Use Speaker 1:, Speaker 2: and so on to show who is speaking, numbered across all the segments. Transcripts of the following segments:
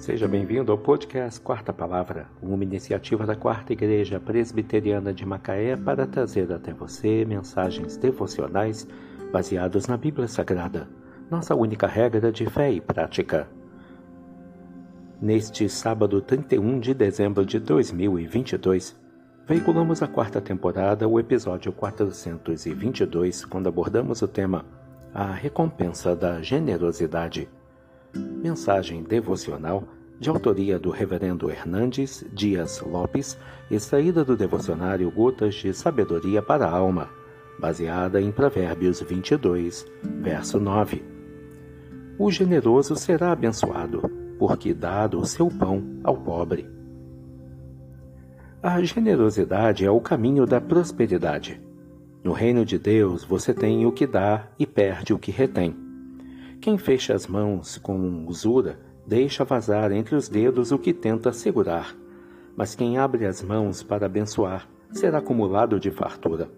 Speaker 1: Seja bem-vindo ao podcast Quarta Palavra, uma iniciativa da Quarta Igreja Presbiteriana de Macaé para trazer até você mensagens devocionais baseadas na Bíblia Sagrada, nossa única regra de fé e prática. Neste sábado 31 de dezembro de 2022, veiculamos a quarta temporada, o episódio 422, quando abordamos o tema A Recompensa da Generosidade. Mensagem devocional de autoria do Reverendo Hernandes Dias Lopes, extraída do devocionário Gotas de Sabedoria para a Alma, baseada em Provérbios 22, verso 9. O generoso será abençoado, porque dado o seu pão ao pobre. A generosidade é o caminho da prosperidade. No reino de Deus, você tem o que dá e perde o que retém. Quem fecha as mãos com usura deixa vazar entre os dedos o que tenta segurar, mas quem abre as mãos para abençoar será acumulado de fartura.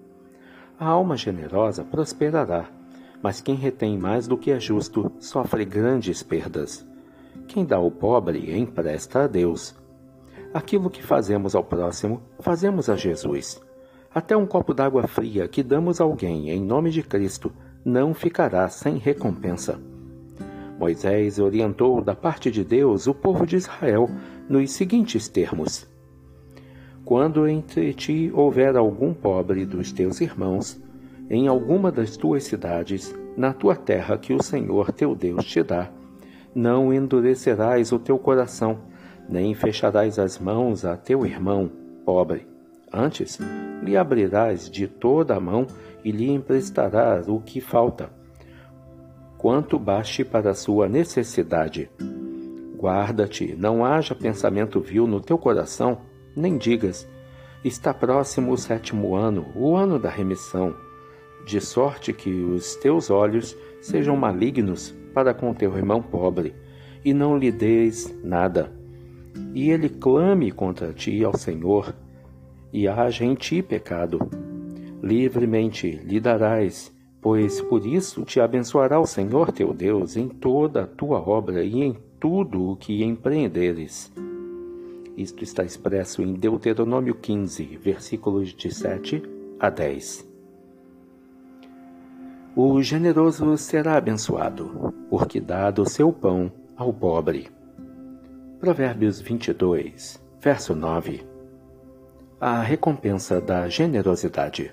Speaker 1: A alma generosa prosperará, mas quem retém mais do que é justo sofre grandes perdas. Quem dá ao pobre empresta a Deus. Aquilo que fazemos ao próximo, fazemos a Jesus. Até um copo d'água fria que damos a alguém em nome de Cristo não ficará sem recompensa. Moisés orientou da parte de Deus o povo de Israel nos seguintes termos: Quando entre ti houver algum pobre dos teus irmãos, em alguma das tuas cidades, na tua terra que o Senhor teu Deus te dá, não endurecerás o teu coração, nem fecharás as mãos a teu irmão pobre. Antes, lhe abrirás de toda a mão e lhe emprestarás o que falta quanto baste para a sua necessidade. Guarda-te, não haja pensamento vil no teu coração, nem digas: Está próximo o sétimo ano, o ano da remissão, de sorte que os teus olhos sejam malignos para com teu irmão pobre, e não lhe deis nada. E ele clame contra ti ao Senhor, e haja em ti pecado. Livremente lhe darás, pois por isso te abençoará o Senhor teu Deus em toda a tua obra e em tudo o que empreenderes. Isto está expresso em Deuteronômio 15, versículos de 7 a 10. O generoso será abençoado, porque dado o seu pão ao pobre. Provérbios 22, verso 9. A recompensa da generosidade.